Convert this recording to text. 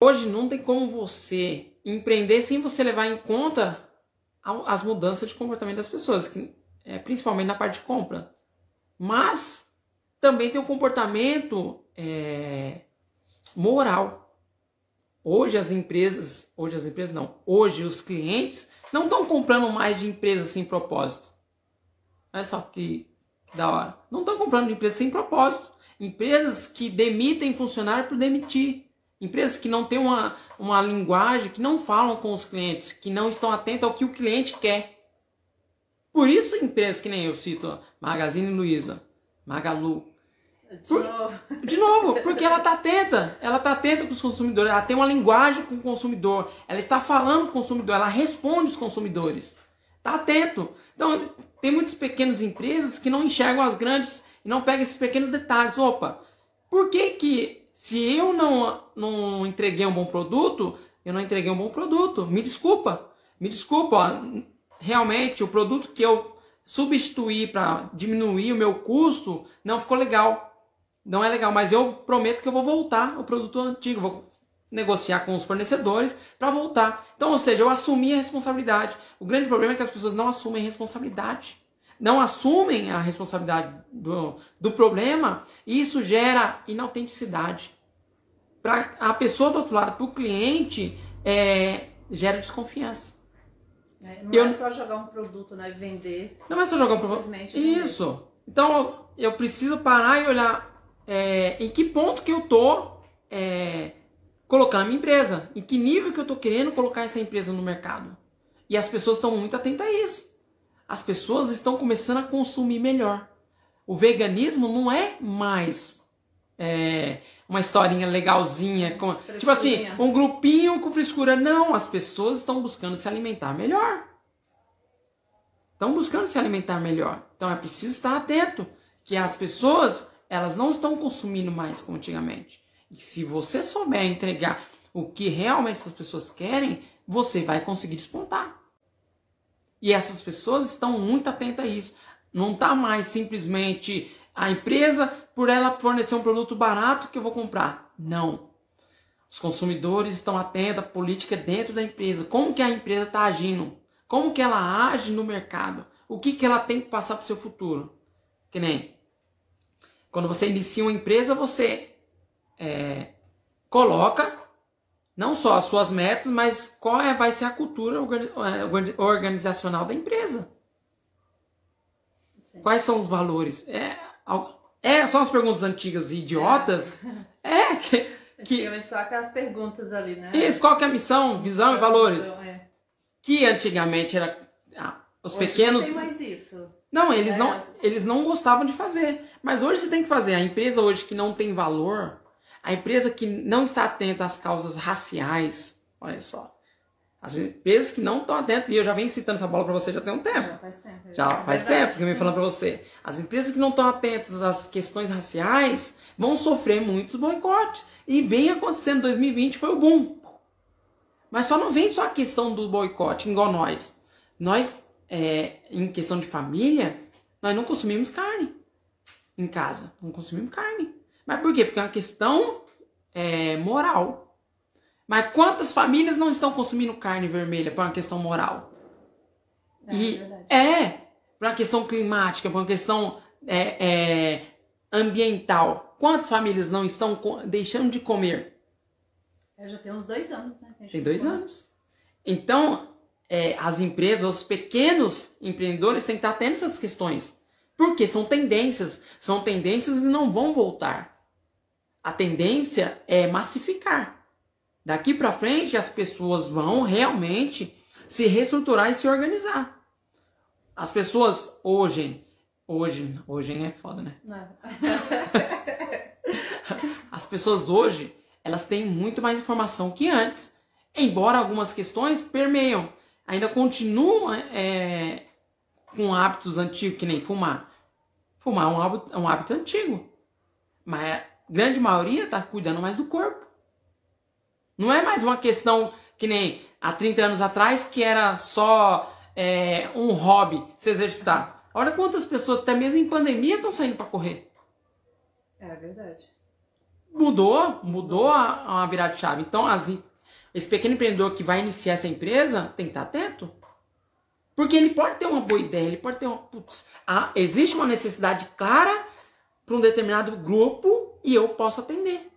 Hoje não tem como você empreender sem você levar em conta as mudanças de comportamento das pessoas, que, é, principalmente na parte de compra. Mas também tem o comportamento é, moral. Hoje as empresas, hoje as empresas não, hoje os clientes não estão comprando mais de empresas sem propósito. Olha só que da hora. Não estão comprando de empresas sem propósito. Empresas que demitem funcionário por demitir. Empresas que não têm uma, uma linguagem, que não falam com os clientes, que não estão atentas ao que o cliente quer. Por isso, empresas que nem eu cito, Magazine Luiza, Magalu. De Por, novo. De novo, porque ela está atenta. Ela está atenta com os consumidores, ela tem uma linguagem com o consumidor, ela está falando com o consumidor, ela responde os consumidores. Está atento. Então, tem muitas pequenas empresas que não enxergam as grandes e não pegam esses pequenos detalhes. Opa, por que que se eu não, não entreguei um bom produto, eu não entreguei um bom produto. Me desculpa. Me desculpa. Ó, realmente, o produto que eu substituí para diminuir o meu custo não ficou legal. Não é legal, mas eu prometo que eu vou voltar o produto antigo. Vou negociar com os fornecedores para voltar. Então, ou seja, eu assumi a responsabilidade. O grande problema é que as pessoas não assumem responsabilidade não assumem a responsabilidade do, do problema, isso gera inautenticidade. Para a pessoa do outro lado, para o cliente, é, gera desconfiança. É, não eu, é só jogar um produto, né? Vender. Não é só jogar um produto. Isso. Então, eu preciso parar e olhar é, em que ponto que eu tô é, colocando a minha empresa. Em que nível que eu tô querendo colocar essa empresa no mercado. E as pessoas estão muito atentas a isso as pessoas estão começando a consumir melhor. O veganismo não é mais é, uma historinha legalzinha, com, tipo assim, um grupinho com frescura. Não, as pessoas estão buscando se alimentar melhor. Estão buscando se alimentar melhor. Então é preciso estar atento que as pessoas elas não estão consumindo mais como antigamente. E se você souber entregar o que realmente essas pessoas querem, você vai conseguir despontar. E essas pessoas estão muito atentas a isso. Não está mais simplesmente a empresa, por ela fornecer um produto barato que eu vou comprar. Não. Os consumidores estão atentos à política dentro da empresa. Como que a empresa está agindo? Como que ela age no mercado? O que, que ela tem que passar para o seu futuro? Que nem quando você inicia uma empresa, você é, coloca não só as suas metas, mas qual é, vai ser a cultura é, organizacional da empresa. Sim. Quais são os valores? É, é, são as perguntas antigas e idiotas. É, é que, que só aquelas perguntas ali, né? Isso, qual que é a missão, visão e valores? é. Que antigamente era ah, os hoje pequenos. Não tem mais isso. Não, eles é. não, eles não gostavam de fazer. Mas hoje você tem que fazer. A empresa hoje que não tem valor, a empresa que não está atenta às causas raciais, olha só. As empresas que não estão atentas, e eu já venho citando essa bola para você já tem um tempo. Já faz tempo. Já é faz tempo que eu venho falando para você. As empresas que não estão atentas às questões raciais vão sofrer muitos boicotes. E vem acontecendo, 2020 foi o boom. Mas só não vem só a questão do boicote, igual nós. Nós, é, em questão de família, nós não consumimos carne em casa. Não consumimos carne. Mas por quê? Porque é uma questão é, moral. Mas quantas famílias não estão consumindo carne vermelha por uma questão moral? É, e é por uma questão climática, por uma questão é, é, ambiental. Quantas famílias não estão deixando de comer? É, já tem uns dois anos, né? Tem dois anos. Então, é, as empresas, os pequenos empreendedores têm que estar atentos a essas questões. Porque são tendências. São tendências e não vão voltar a tendência é massificar. Daqui para frente as pessoas vão realmente se reestruturar e se organizar. As pessoas hoje, hoje, hoje é foda, né? Não. As pessoas hoje, elas têm muito mais informação que antes. Embora algumas questões permeiam, ainda continuam é, com hábitos antigos, que nem fumar. Fumar é um hábito, é um hábito antigo. Mas grande maioria está cuidando mais do corpo. Não é mais uma questão que nem há 30 anos atrás, que era só é, um hobby se exercitar. Olha quantas pessoas, até mesmo em pandemia, estão saindo para correr. É verdade. mudou, mudou a, a virada de chave. Então, as, esse pequeno empreendedor que vai iniciar essa empresa tem que estar atento. Porque ele pode ter uma boa ideia, ele pode ter uma. Putz, ah, existe uma necessidade clara para um determinado grupo e eu posso atender.